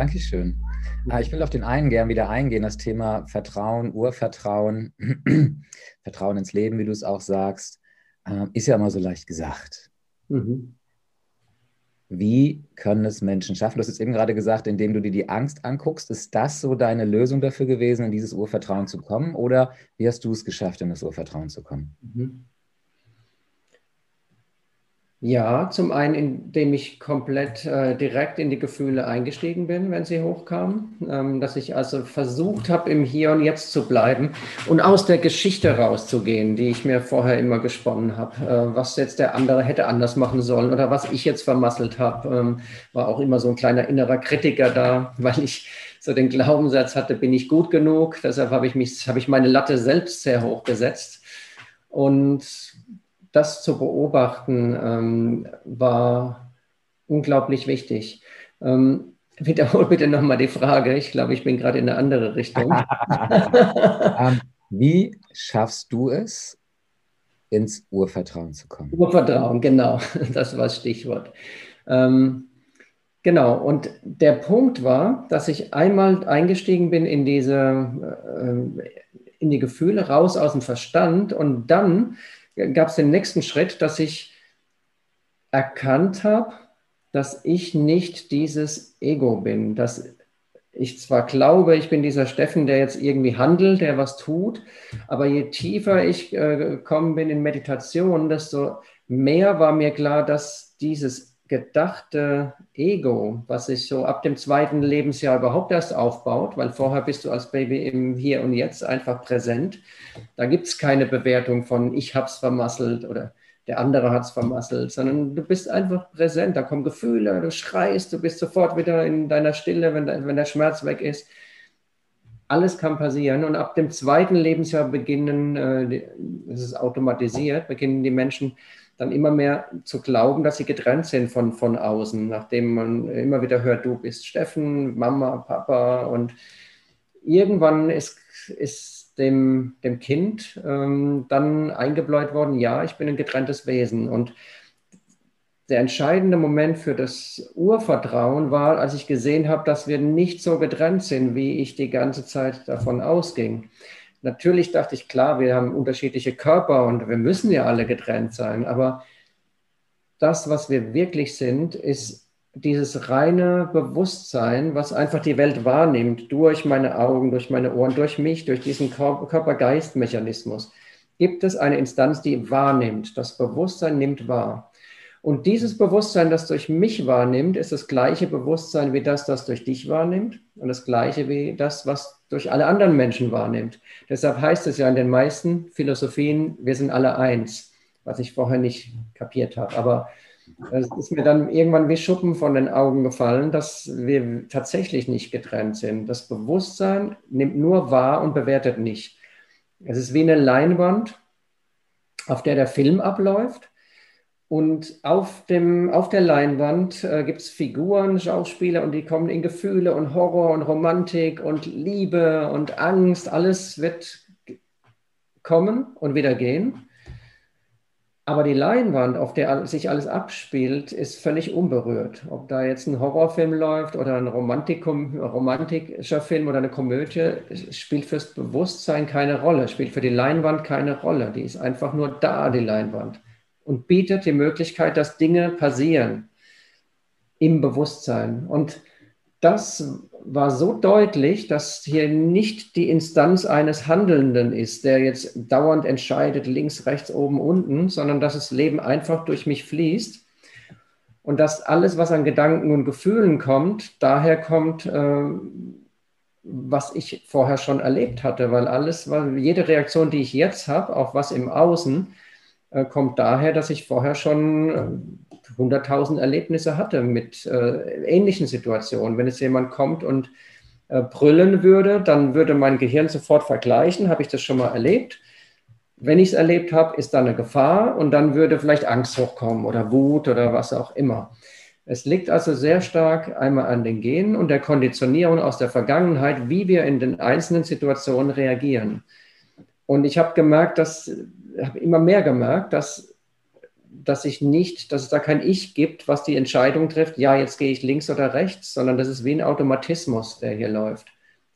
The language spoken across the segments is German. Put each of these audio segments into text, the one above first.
Dankeschön. Ah, ich will auf den einen gern wieder eingehen, das Thema Vertrauen, Urvertrauen, Vertrauen ins Leben, wie du es auch sagst, ähm, ist ja immer so leicht gesagt. Mhm. Wie können es Menschen schaffen? Du hast jetzt eben gerade gesagt, indem du dir die Angst anguckst, ist das so deine Lösung dafür gewesen, in dieses Urvertrauen zu kommen? Oder wie hast du es geschafft, in das Urvertrauen zu kommen? Mhm. Ja, zum einen, indem ich komplett äh, direkt in die Gefühle eingestiegen bin, wenn sie hochkamen. Ähm, dass ich also versucht habe, im Hier und Jetzt zu bleiben und aus der Geschichte rauszugehen, die ich mir vorher immer gesponnen habe. Äh, was jetzt der andere hätte anders machen sollen oder was ich jetzt vermasselt habe. Ähm, war auch immer so ein kleiner innerer Kritiker da, weil ich so den Glaubenssatz hatte, bin ich gut genug. Deshalb habe ich, mich, habe ich meine Latte selbst sehr hoch gesetzt. Und das zu beobachten, ähm, war unglaublich wichtig. Ähm, wiederhol bitte nochmal die Frage. Ich glaube, ich bin gerade in eine andere Richtung. ähm, wie schaffst du es, ins Urvertrauen zu kommen? Urvertrauen, genau. Das war das Stichwort. Ähm, genau. Und der Punkt war, dass ich einmal eingestiegen bin in diese, äh, in die Gefühle raus aus dem Verstand und dann gab es den nächsten Schritt, dass ich erkannt habe, dass ich nicht dieses Ego bin, dass ich zwar glaube, ich bin dieser Steffen, der jetzt irgendwie handelt, der was tut, aber je tiefer ich äh, gekommen bin in Meditation, desto mehr war mir klar, dass dieses gedachte Ego, was sich so ab dem zweiten Lebensjahr überhaupt erst aufbaut, weil vorher bist du als Baby im Hier und Jetzt einfach präsent. Da gibt es keine Bewertung von ich hab's vermasselt oder der andere hat's vermasselt, sondern du bist einfach präsent. Da kommen Gefühle, du schreist, du bist sofort wieder in deiner Stille, wenn, wenn der Schmerz weg ist. Alles kann passieren und ab dem zweiten Lebensjahr beginnen, äh, es ist automatisiert, beginnen die Menschen dann immer mehr zu glauben, dass sie getrennt sind von, von außen, nachdem man immer wieder hört, du bist Steffen, Mama, Papa und irgendwann ist, ist dem, dem Kind ähm, dann eingebläut worden, ja, ich bin ein getrenntes Wesen und der entscheidende Moment für das Urvertrauen war, als ich gesehen habe, dass wir nicht so getrennt sind, wie ich die ganze Zeit davon ausging. Natürlich dachte ich, klar, wir haben unterschiedliche Körper und wir müssen ja alle getrennt sein, aber das, was wir wirklich sind, ist dieses reine Bewusstsein, was einfach die Welt wahrnimmt, durch meine Augen, durch meine Ohren, durch mich, durch diesen Körper-Geist-Mechanismus. Gibt es eine Instanz, die wahrnimmt? Das Bewusstsein nimmt wahr. Und dieses Bewusstsein, das durch mich wahrnimmt, ist das gleiche Bewusstsein wie das, das durch dich wahrnimmt und das gleiche wie das, was durch alle anderen Menschen wahrnimmt. Deshalb heißt es ja in den meisten Philosophien, wir sind alle eins, was ich vorher nicht kapiert habe. Aber es ist mir dann irgendwann wie Schuppen von den Augen gefallen, dass wir tatsächlich nicht getrennt sind. Das Bewusstsein nimmt nur wahr und bewertet nicht. Es ist wie eine Leinwand, auf der der Film abläuft und auf, dem, auf der Leinwand äh, gibt es Figuren, Schauspieler und die kommen in Gefühle und Horror und Romantik und Liebe und Angst. Alles wird kommen und wieder gehen. Aber die Leinwand, auf der sich alles abspielt, ist völlig unberührt. Ob da jetzt ein Horrorfilm läuft oder ein romantischer Film oder eine Komödie, spielt fürs Bewusstsein keine Rolle, spielt für die Leinwand keine Rolle. Die ist einfach nur da, die Leinwand und bietet die Möglichkeit, dass Dinge passieren im Bewusstsein. Und das war so deutlich, dass hier nicht die Instanz eines Handelnden ist, der jetzt dauernd entscheidet, links, rechts, oben, unten, sondern dass das Leben einfach durch mich fließt und dass alles, was an Gedanken und Gefühlen kommt, daher kommt, äh, was ich vorher schon erlebt hatte, weil alles, weil jede Reaktion, die ich jetzt habe, auf was im Außen, kommt daher, dass ich vorher schon 100.000 äh, Erlebnisse hatte mit äh, ähnlichen Situationen. Wenn jetzt jemand kommt und äh, brüllen würde, dann würde mein Gehirn sofort vergleichen, habe ich das schon mal erlebt. Wenn ich es erlebt habe, ist da eine Gefahr und dann würde vielleicht Angst hochkommen oder Wut oder was auch immer. Es liegt also sehr stark einmal an den Genen und der Konditionierung aus der Vergangenheit, wie wir in den einzelnen Situationen reagieren. Und ich habe gemerkt, dass habe immer mehr gemerkt, dass dass ich nicht, dass es da kein Ich gibt, was die Entscheidung trifft, ja, jetzt gehe ich links oder rechts, sondern das ist wie ein Automatismus, der hier läuft.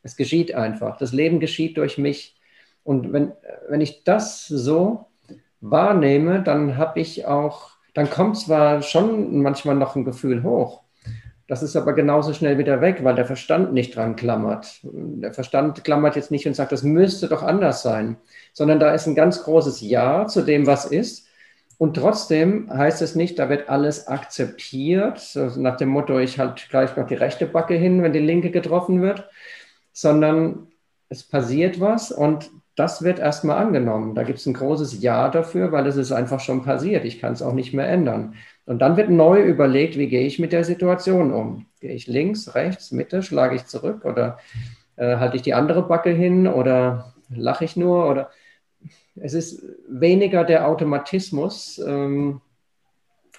Es geschieht einfach. Das Leben geschieht durch mich. Und wenn, wenn ich das so wahrnehme, dann habe ich auch, dann kommt zwar schon manchmal noch ein Gefühl hoch, das ist aber genauso schnell wieder weg, weil der Verstand nicht dran klammert. Der Verstand klammert jetzt nicht und sagt, das müsste doch anders sein, sondern da ist ein ganz großes Ja zu dem, was ist. Und trotzdem heißt es nicht, da wird alles akzeptiert, nach dem Motto, ich halte gleich noch die rechte Backe hin, wenn die linke getroffen wird, sondern es passiert was und das wird erstmal angenommen. Da gibt es ein großes Ja dafür, weil es ist einfach schon passiert. Ich kann es auch nicht mehr ändern. Und dann wird neu überlegt, wie gehe ich mit der Situation um? Gehe ich links, rechts, Mitte, schlage ich zurück oder äh, halte ich die andere Backe hin oder lache ich nur? Oder es ist weniger der Automatismus, ähm,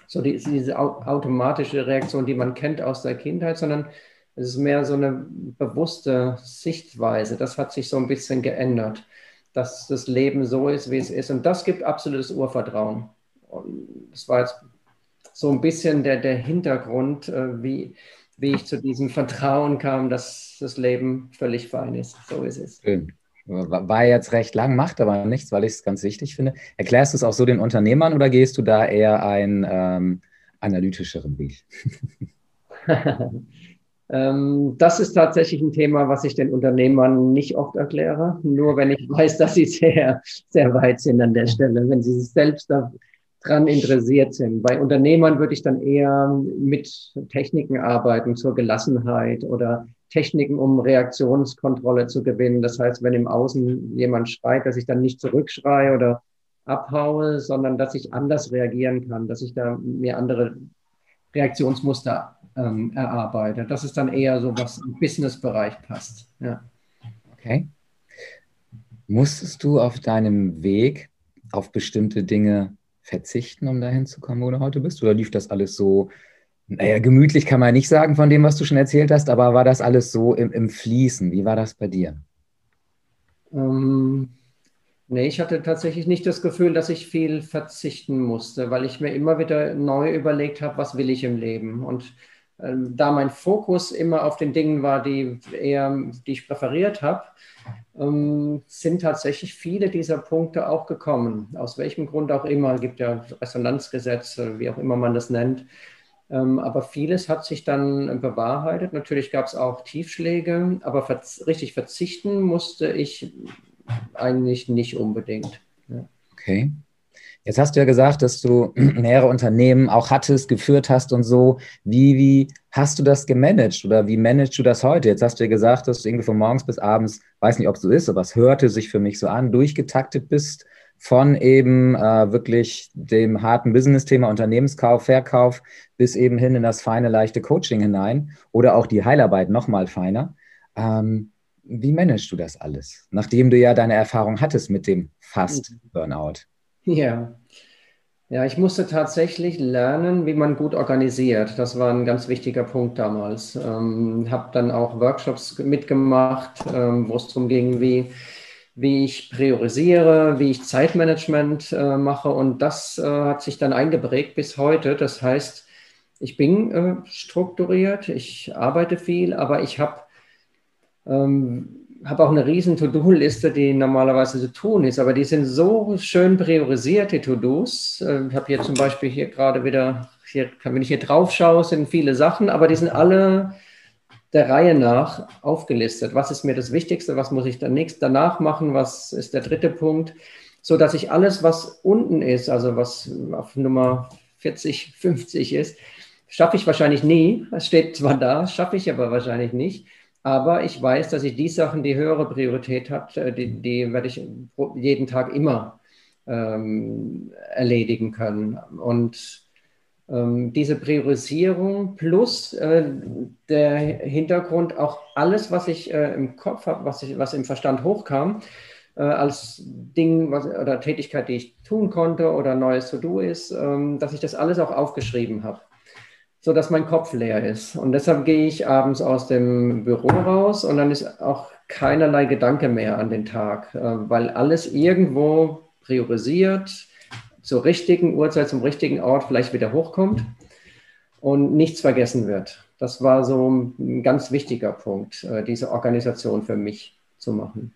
so die, diese automatische Reaktion, die man kennt aus der Kindheit, sondern es ist mehr so eine bewusste Sichtweise. Das hat sich so ein bisschen geändert, dass das Leben so ist, wie es ist. Und das gibt absolutes Urvertrauen. Und das war jetzt so ein bisschen der, der Hintergrund, äh, wie, wie ich zu diesem Vertrauen kam, dass das Leben völlig fein ist. So ist es. Schön. War jetzt recht lang, macht aber nichts, weil ich es ganz wichtig finde. Erklärst du es auch so den Unternehmern oder gehst du da eher einen ähm, analytischeren Weg? ähm, das ist tatsächlich ein Thema, was ich den Unternehmern nicht oft erkläre, nur wenn ich weiß, dass sie sehr, sehr weit sind an der Stelle. Wenn sie sich selbst da dran interessiert sind. Bei Unternehmern würde ich dann eher mit Techniken arbeiten zur Gelassenheit oder Techniken, um Reaktionskontrolle zu gewinnen. Das heißt, wenn im Außen jemand schreit, dass ich dann nicht zurückschreie oder abhaue, sondern dass ich anders reagieren kann, dass ich da mir andere Reaktionsmuster ähm, erarbeite. Das ist dann eher so, was im Business-Bereich passt. Ja. Okay. Musstest du auf deinem Weg auf bestimmte Dinge verzichten, um dahin zu kommen, wo du heute bist? Oder lief das alles so, naja, gemütlich kann man nicht sagen von dem, was du schon erzählt hast, aber war das alles so im, im Fließen? Wie war das bei dir? Ähm, nee, ich hatte tatsächlich nicht das Gefühl, dass ich viel verzichten musste, weil ich mir immer wieder neu überlegt habe, was will ich im Leben. Und ähm, da mein Fokus immer auf den Dingen war, die eher, die ich präferiert habe, ähm, sind tatsächlich viele dieser Punkte auch gekommen. Aus welchem Grund auch immer, gibt ja Resonanzgesetze, wie auch immer man das nennt. Ähm, aber vieles hat sich dann bewahrheitet. Natürlich gab es auch Tiefschläge, aber verz richtig verzichten musste ich eigentlich nicht unbedingt. Okay. Jetzt hast du ja gesagt, dass du mehrere Unternehmen auch hattest, geführt hast und so. Wie, wie hast du das gemanagt oder wie managst du das heute? Jetzt hast du ja gesagt, dass du irgendwie von morgens bis abends, weiß nicht, ob es so ist, aber es hörte sich für mich so an, durchgetaktet bist von eben äh, wirklich dem harten Business-Thema Unternehmenskauf, Verkauf bis eben hin in das feine, leichte Coaching hinein oder auch die Heilarbeit nochmal feiner. Ähm, wie managst du das alles, nachdem du ja deine Erfahrung hattest mit dem Fast-Burnout? Ja. Ja, ich musste tatsächlich lernen, wie man gut organisiert. Das war ein ganz wichtiger Punkt damals. Ähm, habe dann auch Workshops mitgemacht, ähm, wo es darum ging, wie, wie ich priorisiere, wie ich Zeitmanagement äh, mache. Und das äh, hat sich dann eingeprägt bis heute. Das heißt, ich bin äh, strukturiert, ich arbeite viel, aber ich habe ähm, habe auch eine riesen To-Do-Liste, die normalerweise zu tun ist, aber die sind so schön priorisiert, die To-Dos. Äh, ich habe hier zum Beispiel hier gerade wieder, hier, wenn ich hier drauf schaue, sind viele Sachen, aber die sind alle der Reihe nach aufgelistet. Was ist mir das Wichtigste? Was muss ich dann nächst danach machen? Was ist der dritte Punkt? So dass ich alles, was unten ist, also was auf Nummer 40, 50 ist, schaffe ich wahrscheinlich nie. Es steht zwar da, schaffe ich aber wahrscheinlich nicht. Aber ich weiß, dass ich die Sachen, die höhere Priorität hat, äh, die, die werde ich jeden Tag immer ähm, erledigen können. Und ähm, diese Priorisierung plus äh, der Hintergrund, auch alles, was ich äh, im Kopf habe, was, was im Verstand hochkam, äh, als Ding was, oder Tätigkeit, die ich tun konnte oder neues To-Do ist, ähm, dass ich das alles auch aufgeschrieben habe so dass mein Kopf leer ist. Und deshalb gehe ich abends aus dem Büro raus und dann ist auch keinerlei Gedanke mehr an den Tag, weil alles irgendwo priorisiert, zur richtigen Uhrzeit, zum richtigen Ort vielleicht wieder hochkommt und nichts vergessen wird. Das war so ein ganz wichtiger Punkt, äh, diese Organisation für mich zu machen.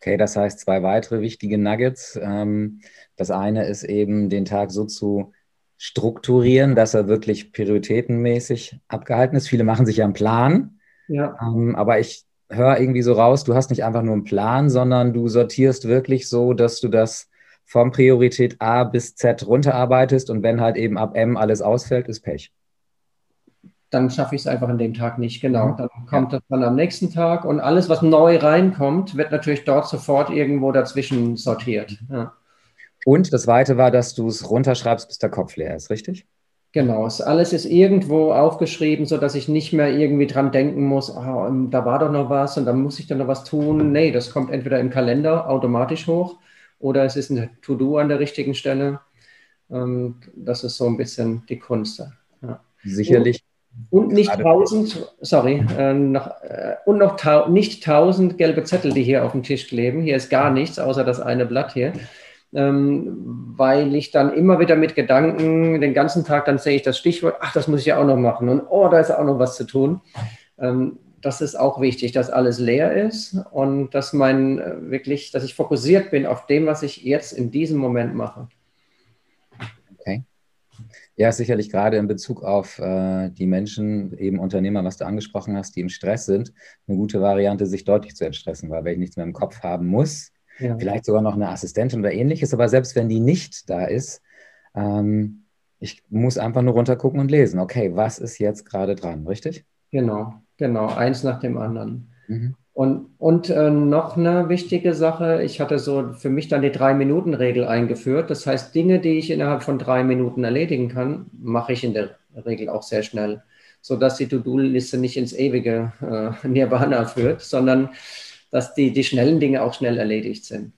Okay, das heißt zwei weitere wichtige Nuggets. Ähm, das eine ist eben, den Tag so zu strukturieren, dass er wirklich prioritätenmäßig abgehalten ist. Viele machen sich ja einen Plan. Ja. Ähm, aber ich höre irgendwie so raus, du hast nicht einfach nur einen Plan, sondern du sortierst wirklich so, dass du das vom Priorität A bis Z runterarbeitest und wenn halt eben ab M alles ausfällt, ist Pech dann schaffe ich es einfach an dem Tag nicht. Genau. Mhm. Dann kommt ja. das dann am nächsten Tag und alles, was neu reinkommt, wird natürlich dort sofort irgendwo dazwischen sortiert. Ja. Und das Zweite war, dass du es runterschreibst, bis der Kopf leer ist, richtig? Genau, alles ist irgendwo aufgeschrieben, sodass ich nicht mehr irgendwie dran denken muss, oh, da war doch noch was und dann muss ich dann noch was tun. Nee, das kommt entweder im Kalender automatisch hoch oder es ist ein To-Do an der richtigen Stelle. Ähm, das ist so ein bisschen die Kunst. Ja. Sicherlich und nicht tausend, sorry, äh, noch, äh, und noch tau nicht tausend gelbe Zettel, die hier auf dem Tisch kleben. Hier ist gar nichts, außer das eine Blatt hier. Ähm, weil ich dann immer wieder mit Gedanken den ganzen Tag, dann sehe ich das Stichwort, ach, das muss ich ja auch noch machen und oh, da ist auch noch was zu tun. Ähm, das ist auch wichtig, dass alles leer ist und dass mein äh, wirklich, dass ich fokussiert bin auf dem, was ich jetzt in diesem Moment mache. Ja, sicherlich gerade in Bezug auf äh, die Menschen, eben Unternehmer, was du angesprochen hast, die im Stress sind, eine gute Variante, sich deutlich zu entstressen, weil wenn ich nichts mehr im Kopf haben muss, ja. vielleicht sogar noch eine Assistentin oder ähnliches, aber selbst wenn die nicht da ist, ähm, ich muss einfach nur runtergucken und lesen, okay, was ist jetzt gerade dran, richtig? Genau, genau, eins nach dem anderen. Mhm. Und, und äh, noch eine wichtige Sache, ich hatte so für mich dann die Drei-Minuten-Regel eingeführt. Das heißt, Dinge, die ich innerhalb von drei Minuten erledigen kann, mache ich in der Regel auch sehr schnell, sodass die To-Do-Liste nicht ins ewige äh, Nirvana führt, sondern dass die, die schnellen Dinge auch schnell erledigt sind.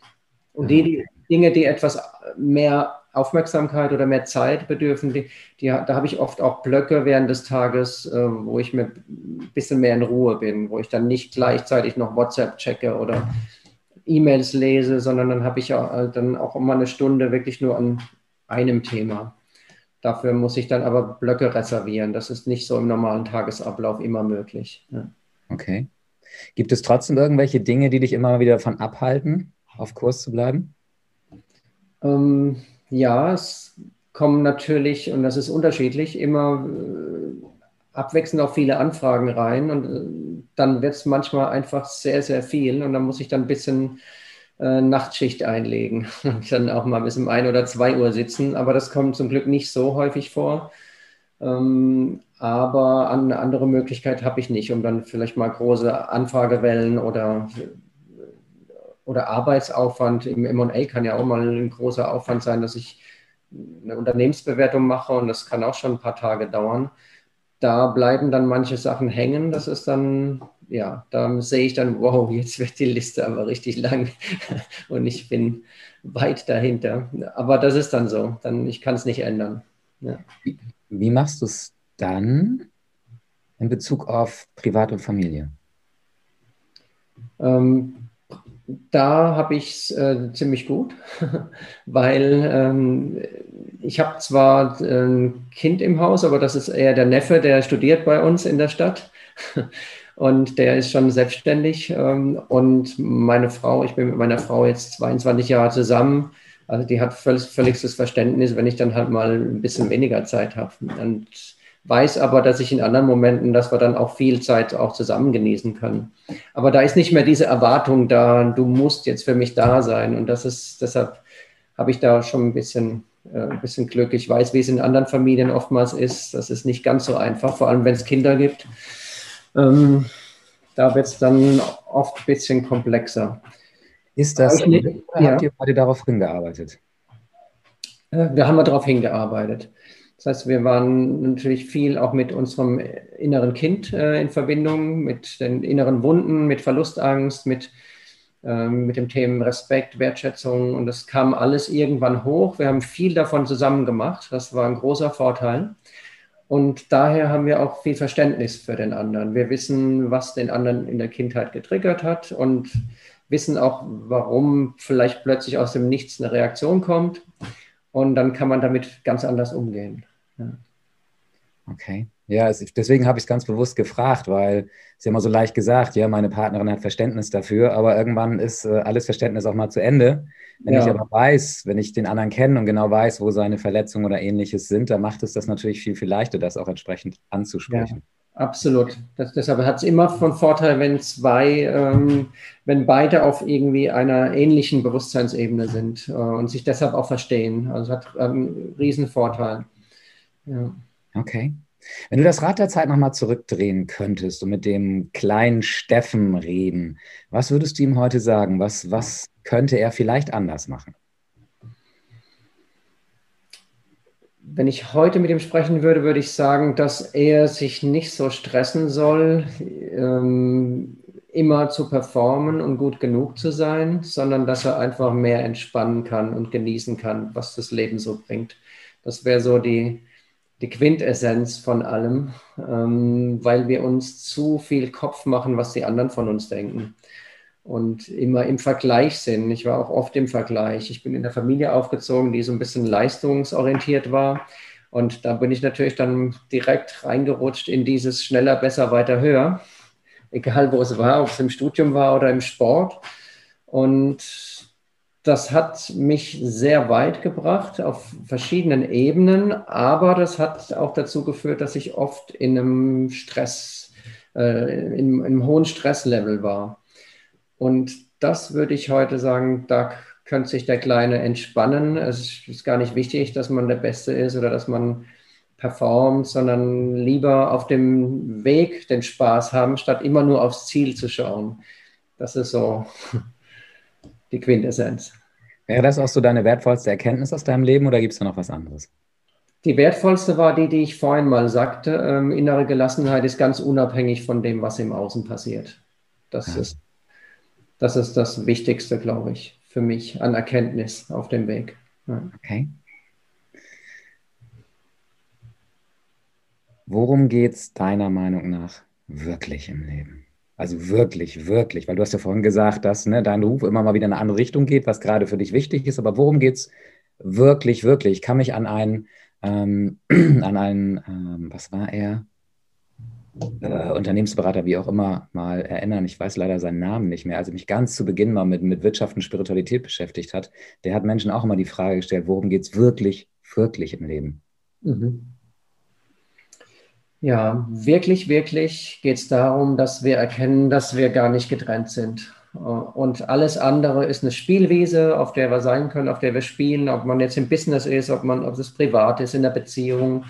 Und die, die Dinge, die etwas mehr Aufmerksamkeit oder mehr Zeit bedürfen, die, die, da habe ich oft auch Blöcke während des Tages, äh, wo ich mir ein bisschen mehr in Ruhe bin, wo ich dann nicht gleichzeitig noch WhatsApp checke oder E-Mails lese, sondern dann habe ich auch, äh, dann auch immer eine Stunde wirklich nur an einem Thema. Dafür muss ich dann aber Blöcke reservieren. Das ist nicht so im normalen Tagesablauf immer möglich. Ja. Okay. Gibt es trotzdem irgendwelche Dinge, die dich immer wieder davon abhalten, auf Kurs zu bleiben? Ähm, ja, es kommen natürlich, und das ist unterschiedlich, immer äh, abwechselnd auch viele Anfragen rein und äh, dann wird es manchmal einfach sehr, sehr viel und dann muss ich dann ein bisschen äh, Nachtschicht einlegen und dann auch mal bis um ein oder zwei Uhr sitzen, aber das kommt zum Glück nicht so häufig vor. Ähm, aber eine andere Möglichkeit habe ich nicht, um dann vielleicht mal große Anfragewellen oder oder Arbeitsaufwand im MA kann ja auch mal ein großer Aufwand sein, dass ich eine Unternehmensbewertung mache und das kann auch schon ein paar Tage dauern. Da bleiben dann manche Sachen hängen. Das ist dann, ja, da sehe ich dann, wow, jetzt wird die Liste aber richtig lang und ich bin weit dahinter. Aber das ist dann so. Dann, ich kann es nicht ändern. Ja. Wie, wie machst du es dann in Bezug auf Privat und Familie? Ähm, da habe ich es äh, ziemlich gut, weil ähm, ich habe zwar ein Kind im Haus, aber das ist eher der Neffe, der studiert bei uns in der Stadt. Und der ist schon selbstständig ähm, und meine Frau, ich bin mit meiner Frau jetzt 22 Jahre zusammen, also die hat völlig, völligstes Verständnis, wenn ich dann halt mal ein bisschen weniger Zeit habe. Und weiß aber, dass ich in anderen Momenten, dass wir dann auch viel Zeit auch zusammen genießen können. Aber da ist nicht mehr diese Erwartung da, du musst jetzt für mich da sein. Und das ist, deshalb habe ich da schon ein bisschen, äh, ein bisschen Glück. Ich weiß, wie es in anderen Familien oftmals ist. Das ist nicht ganz so einfach, vor allem wenn es Kinder gibt. Ähm, da wird es dann oft ein bisschen komplexer. Ist das, ich, ja. habt ihr beide darauf hingearbeitet? Äh, wir haben darauf hingearbeitet. Das heißt, wir waren natürlich viel auch mit unserem inneren Kind äh, in Verbindung, mit den inneren Wunden, mit Verlustangst, mit, äh, mit dem Thema Respekt, Wertschätzung. Und das kam alles irgendwann hoch. Wir haben viel davon zusammen gemacht. Das war ein großer Vorteil. Und daher haben wir auch viel Verständnis für den anderen. Wir wissen, was den anderen in der Kindheit getriggert hat und wissen auch, warum vielleicht plötzlich aus dem Nichts eine Reaktion kommt. Und dann kann man damit ganz anders umgehen. Ja. Okay. Ja, es, deswegen habe ich es ganz bewusst gefragt, weil es ja immer so leicht gesagt, ja, meine Partnerin hat Verständnis dafür, aber irgendwann ist äh, alles Verständnis auch mal zu Ende. Wenn ja. ich aber weiß, wenn ich den anderen kenne und genau weiß, wo seine Verletzungen oder ähnliches sind, dann macht es das natürlich viel, viel leichter, das auch entsprechend anzusprechen. Ja, absolut. Das, deshalb hat es immer von Vorteil, wenn zwei, ähm, wenn beide auf irgendwie einer ähnlichen Bewusstseinsebene sind äh, und sich deshalb auch verstehen. Also hat einen ähm, riesen Vorteil. Ja. Okay. Wenn du das Rad der Zeit nochmal zurückdrehen könntest und mit dem kleinen Steffen reden, was würdest du ihm heute sagen? Was, was könnte er vielleicht anders machen? Wenn ich heute mit ihm sprechen würde, würde ich sagen, dass er sich nicht so stressen soll, ähm, immer zu performen und gut genug zu sein, sondern dass er einfach mehr entspannen kann und genießen kann, was das Leben so bringt. Das wäre so die, die Quintessenz von allem, ähm, weil wir uns zu viel Kopf machen, was die anderen von uns denken. Und immer im Vergleich sind. Ich war auch oft im Vergleich. Ich bin in der Familie aufgezogen, die so ein bisschen leistungsorientiert war. Und da bin ich natürlich dann direkt reingerutscht in dieses schneller, besser, weiter, höher. Egal wo es war, ob es im Studium war oder im Sport. Und das hat mich sehr weit gebracht auf verschiedenen Ebenen, aber das hat auch dazu geführt, dass ich oft in einem Stress, äh, in, in einem hohen Stresslevel war. Und das würde ich heute sagen, da könnte sich der Kleine entspannen. Es ist gar nicht wichtig, dass man der Beste ist oder dass man performt, sondern lieber auf dem Weg den Spaß haben, statt immer nur aufs Ziel zu schauen. Das ist so die Quintessenz. Wäre das auch so deine wertvollste Erkenntnis aus deinem Leben oder gibt es da noch was anderes? Die wertvollste war die, die ich vorhin mal sagte. Ähm, innere Gelassenheit ist ganz unabhängig von dem, was im Außen passiert. Das, ja. ist, das ist das Wichtigste, glaube ich, für mich an Erkenntnis auf dem Weg. Ja. Okay. Worum geht es deiner Meinung nach wirklich im Leben? Also wirklich, wirklich, weil du hast ja vorhin gesagt, dass ne, dein Ruf immer mal wieder in eine andere Richtung geht, was gerade für dich wichtig ist. Aber worum geht es wirklich, wirklich? Ich kann mich an einen, ähm, an einen, ähm, was war er? Äh, Unternehmensberater, wie auch immer, mal erinnern. Ich weiß leider seinen Namen nicht mehr. Als ich mich ganz zu Beginn mal mit, mit Wirtschaft und Spiritualität beschäftigt hat, der hat Menschen auch immer die Frage gestellt, worum geht es wirklich, wirklich im Leben? Mhm. Ja, wirklich, wirklich geht es darum, dass wir erkennen, dass wir gar nicht getrennt sind. Und alles andere ist eine Spielwiese, auf der wir sein können, auf der wir spielen, ob man jetzt im Business ist, ob man, ob es privat ist, in der Beziehung,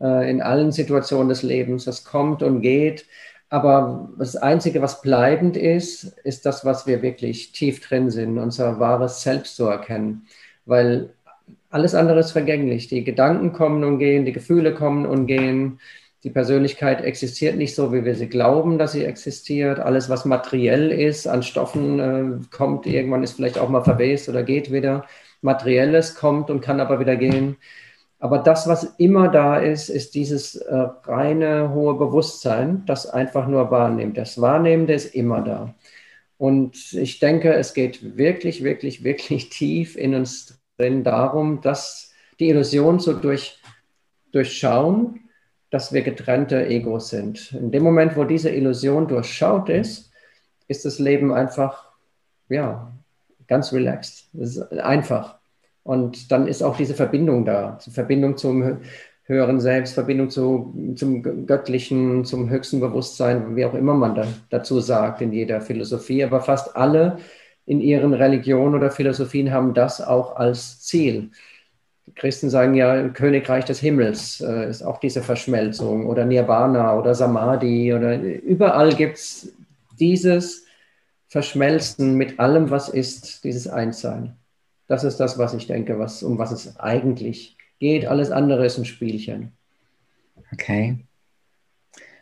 äh, in allen Situationen des Lebens. Das kommt und geht. Aber das Einzige, was bleibend ist, ist das, was wir wirklich tief drin sind, unser wahres Selbst zu erkennen. Weil alles andere ist vergänglich. Die Gedanken kommen und gehen, die Gefühle kommen und gehen die Persönlichkeit existiert nicht so, wie wir sie glauben, dass sie existiert. Alles, was materiell ist, an Stoffen äh, kommt, irgendwann ist vielleicht auch mal verwest oder geht wieder. Materielles kommt und kann aber wieder gehen. Aber das, was immer da ist, ist dieses äh, reine hohe Bewusstsein, das einfach nur wahrnimmt. Das Wahrnehmende ist immer da. Und ich denke, es geht wirklich, wirklich, wirklich tief in uns drin darum, dass die Illusion zu durch, durchschauen dass wir getrennte Egos sind. In dem Moment, wo diese Illusion durchschaut ist, ist das Leben einfach, ja, ganz relaxed. Es ist einfach. Und dann ist auch diese Verbindung da, die Verbindung zum höheren Selbst, Verbindung zu, zum Göttlichen, zum höchsten Bewusstsein, wie auch immer man da, dazu sagt in jeder Philosophie. Aber fast alle in ihren Religionen oder Philosophien haben das auch als Ziel. Christen sagen ja, Königreich des Himmels äh, ist auch diese Verschmelzung oder Nirvana oder Samadhi oder überall gibt es dieses Verschmelzen mit allem, was ist, dieses Einssein. Das ist das, was ich denke, was, um was es eigentlich geht. Alles andere ist ein Spielchen. Okay.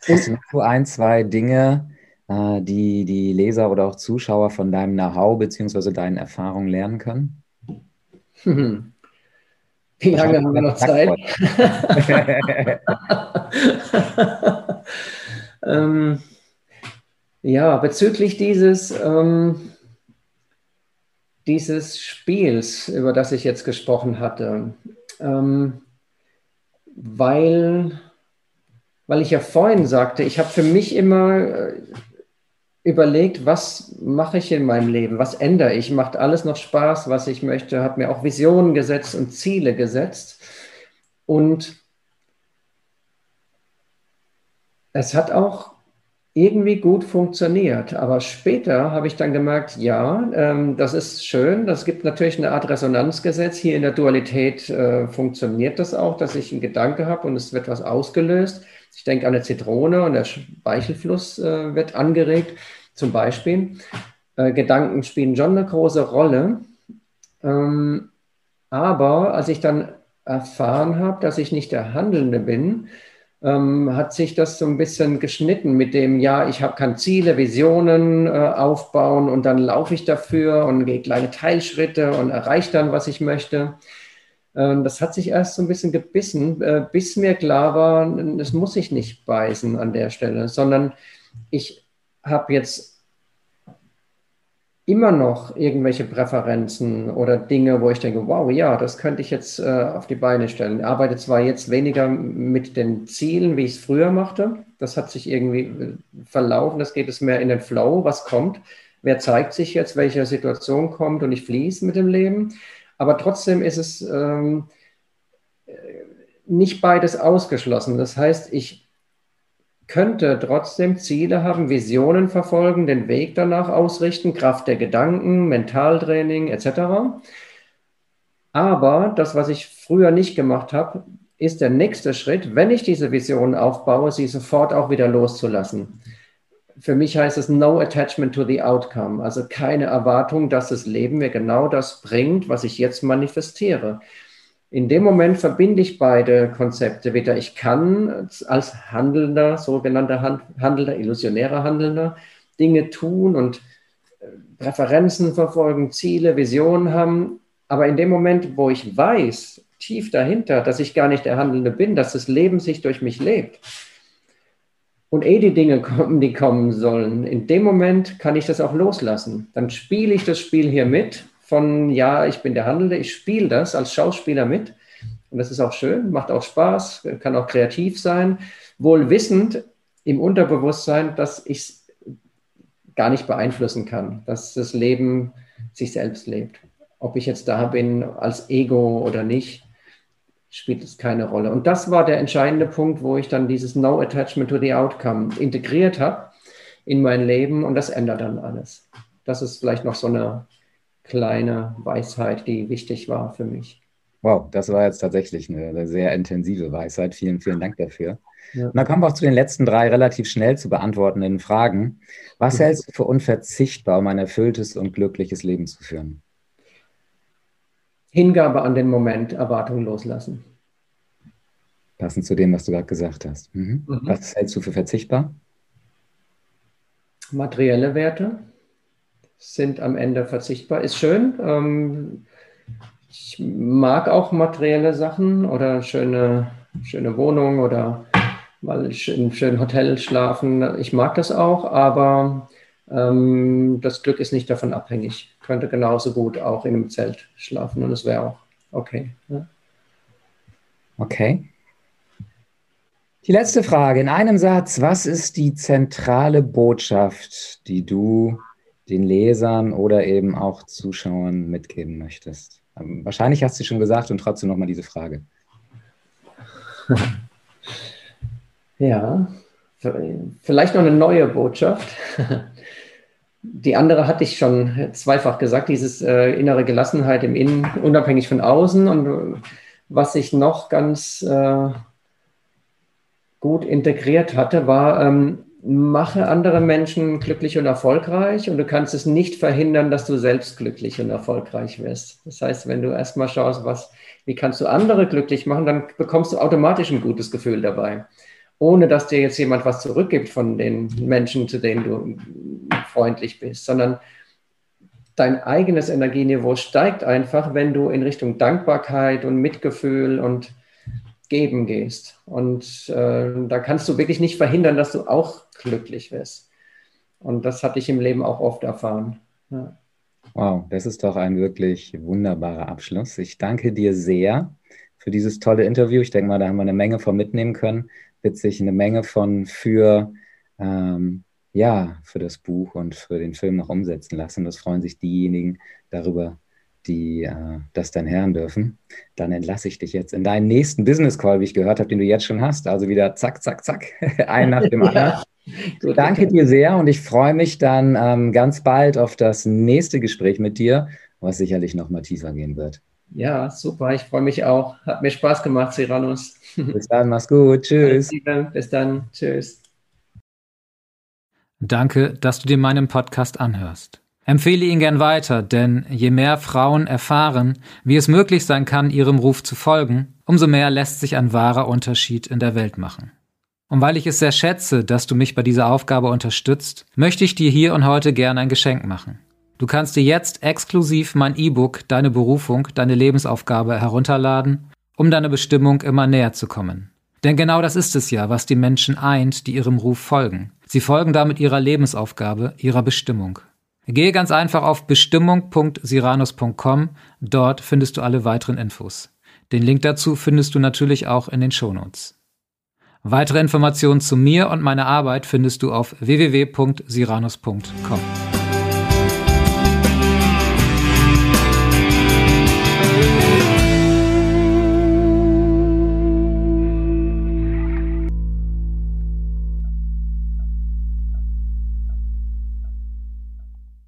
Hast du noch ein, zwei Dinge, äh, die die Leser oder auch Zuschauer von deinem Know-how bzw. deinen Erfahrungen lernen können? Wie lange haben wir noch Zeit? ähm, ja, bezüglich dieses, ähm, dieses Spiels, über das ich jetzt gesprochen hatte, ähm, weil, weil ich ja vorhin sagte, ich habe für mich immer äh, überlegt, was mache ich in meinem Leben, was ändere ich, macht alles noch Spaß, was ich möchte, habe mir auch Visionen gesetzt und Ziele gesetzt und es hat auch irgendwie gut funktioniert. Aber später habe ich dann gemerkt, ja, ähm, das ist schön. Das gibt natürlich eine Art Resonanzgesetz. Hier in der Dualität äh, funktioniert das auch, dass ich einen Gedanke habe und es wird was ausgelöst. Ich denke an eine Zitrone und der Speichelfluss äh, wird angeregt, zum Beispiel. Äh, Gedanken spielen schon eine große Rolle. Ähm, aber als ich dann erfahren habe, dass ich nicht der Handelnde bin, ähm, hat sich das so ein bisschen geschnitten mit dem, ja, ich habe kann Ziele, Visionen äh, aufbauen und dann laufe ich dafür und gehe kleine Teilschritte und erreiche dann, was ich möchte. Ähm, das hat sich erst so ein bisschen gebissen, äh, bis mir klar war, es muss sich nicht beißen an der Stelle, sondern ich habe jetzt immer noch irgendwelche Präferenzen oder Dinge, wo ich denke, wow, ja, das könnte ich jetzt äh, auf die Beine stellen. Ich arbeite zwar jetzt weniger mit den Zielen, wie ich es früher machte. Das hat sich irgendwie äh, verlaufen. Das geht es mehr in den Flow, was kommt. Wer zeigt sich jetzt, welche Situation kommt und ich fließe mit dem Leben. Aber trotzdem ist es ähm, äh, nicht beides ausgeschlossen. Das heißt, ich könnte trotzdem Ziele haben, Visionen verfolgen, den Weg danach ausrichten, Kraft der Gedanken, Mentaltraining etc. Aber das, was ich früher nicht gemacht habe, ist der nächste Schritt, wenn ich diese Vision aufbaue, sie sofort auch wieder loszulassen. Für mich heißt es no attachment to the outcome, also keine Erwartung, dass das Leben mir genau das bringt, was ich jetzt manifestiere. In dem Moment verbinde ich beide Konzepte wieder. Ich kann als Handelnder, sogenannter Handelnder, illusionärer Handelnder, Dinge tun und äh, Präferenzen verfolgen, Ziele, Visionen haben. Aber in dem Moment, wo ich weiß, tief dahinter, dass ich gar nicht der Handelnde bin, dass das Leben sich durch mich lebt und eh die Dinge kommen, die kommen sollen, in dem Moment kann ich das auch loslassen. Dann spiele ich das Spiel hier mit von, ja, ich bin der Handelnde, ich spiele das als Schauspieler mit. Und das ist auch schön, macht auch Spaß, kann auch kreativ sein, wohl wissend im Unterbewusstsein, dass ich es gar nicht beeinflussen kann, dass das Leben sich selbst lebt. Ob ich jetzt da bin als Ego oder nicht, spielt es keine Rolle. Und das war der entscheidende Punkt, wo ich dann dieses No Attachment to the Outcome integriert habe in mein Leben und das ändert dann alles. Das ist vielleicht noch so eine kleine Weisheit, die wichtig war für mich. Wow, das war jetzt tatsächlich eine, sehr intensive Weisheit. Vielen, vielen Dank dafür. Ja. Und dann kommen wir auch zu den letzten drei relativ schnell zu beantwortenden Fragen. Was mhm. hältst du für unverzichtbar, um ein erfülltes und glückliches Leben zu führen? Hingabe an den Moment, Erwartungen loslassen. Passend zu dem, was du gerade gesagt hast. Mhm. Mhm. Was hältst du für verzichtbar? Materielle Werte sind am Ende verzichtbar. Ist schön. Ähm, ich mag auch materielle Sachen oder schöne, schöne Wohnung oder mal in einem schönen Hotel schlafen. Ich mag das auch, aber das Glück ist nicht davon abhängig. Ich könnte genauso gut auch in einem Zelt schlafen und es wäre auch okay. Ja. Okay. Die letzte Frage in einem Satz. Was ist die zentrale Botschaft, die du den Lesern oder eben auch Zuschauern mitgeben möchtest? Ähm, wahrscheinlich hast du schon gesagt und trotzdem nochmal diese Frage. Ja, vielleicht noch eine neue Botschaft. Die andere hatte ich schon zweifach gesagt, dieses äh, innere Gelassenheit im Innen, unabhängig von außen. Und was ich noch ganz äh, gut integriert hatte, war, ähm, mache andere Menschen glücklich und erfolgreich und du kannst es nicht verhindern, dass du selbst glücklich und erfolgreich wirst. Das heißt, wenn du erstmal schaust, was, wie kannst du andere glücklich machen, dann bekommst du automatisch ein gutes Gefühl dabei. Ohne dass dir jetzt jemand was zurückgibt von den Menschen, zu denen du freundlich bist, sondern dein eigenes Energieniveau steigt einfach, wenn du in Richtung Dankbarkeit und Mitgefühl und Geben gehst. Und äh, da kannst du wirklich nicht verhindern, dass du auch glücklich wirst. Und das hatte ich im Leben auch oft erfahren. Ja. Wow, das ist doch ein wirklich wunderbarer Abschluss. Ich danke dir sehr für dieses tolle Interview. Ich denke mal, da haben wir eine Menge von mitnehmen können. Wird sich eine Menge von für, ähm, ja, für das Buch und für den Film noch umsetzen lassen. Das freuen sich diejenigen darüber, die äh, das dann hören dürfen. Dann entlasse ich dich jetzt in deinen nächsten Business Call, wie ich gehört habe, den du jetzt schon hast. Also wieder zack, zack, zack, ein nach dem anderen. ja. Gut, Danke dir sehr und ich freue mich dann ähm, ganz bald auf das nächste Gespräch mit dir, was sicherlich noch mal tiefer gehen wird. Ja, super. Ich freue mich auch. Hat mir Spaß gemacht, Cyrannus. Bis dann, mach's gut. Tschüss. Bis dann. Tschüss. Danke, dass du dir meinen Podcast anhörst. Empfehle ihn gern weiter, denn je mehr Frauen erfahren, wie es möglich sein kann, ihrem Ruf zu folgen, umso mehr lässt sich ein wahrer Unterschied in der Welt machen. Und weil ich es sehr schätze, dass du mich bei dieser Aufgabe unterstützt, möchte ich dir hier und heute gern ein Geschenk machen. Du kannst dir jetzt exklusiv mein E-Book Deine Berufung, deine Lebensaufgabe herunterladen, um deiner Bestimmung immer näher zu kommen. Denn genau das ist es ja, was die Menschen eint, die ihrem Ruf folgen. Sie folgen damit ihrer Lebensaufgabe, ihrer Bestimmung. Gehe ganz einfach auf bestimmung.siranus.com, dort findest du alle weiteren Infos. Den Link dazu findest du natürlich auch in den Shownotes. Weitere Informationen zu mir und meiner Arbeit findest du auf www.siranus.com.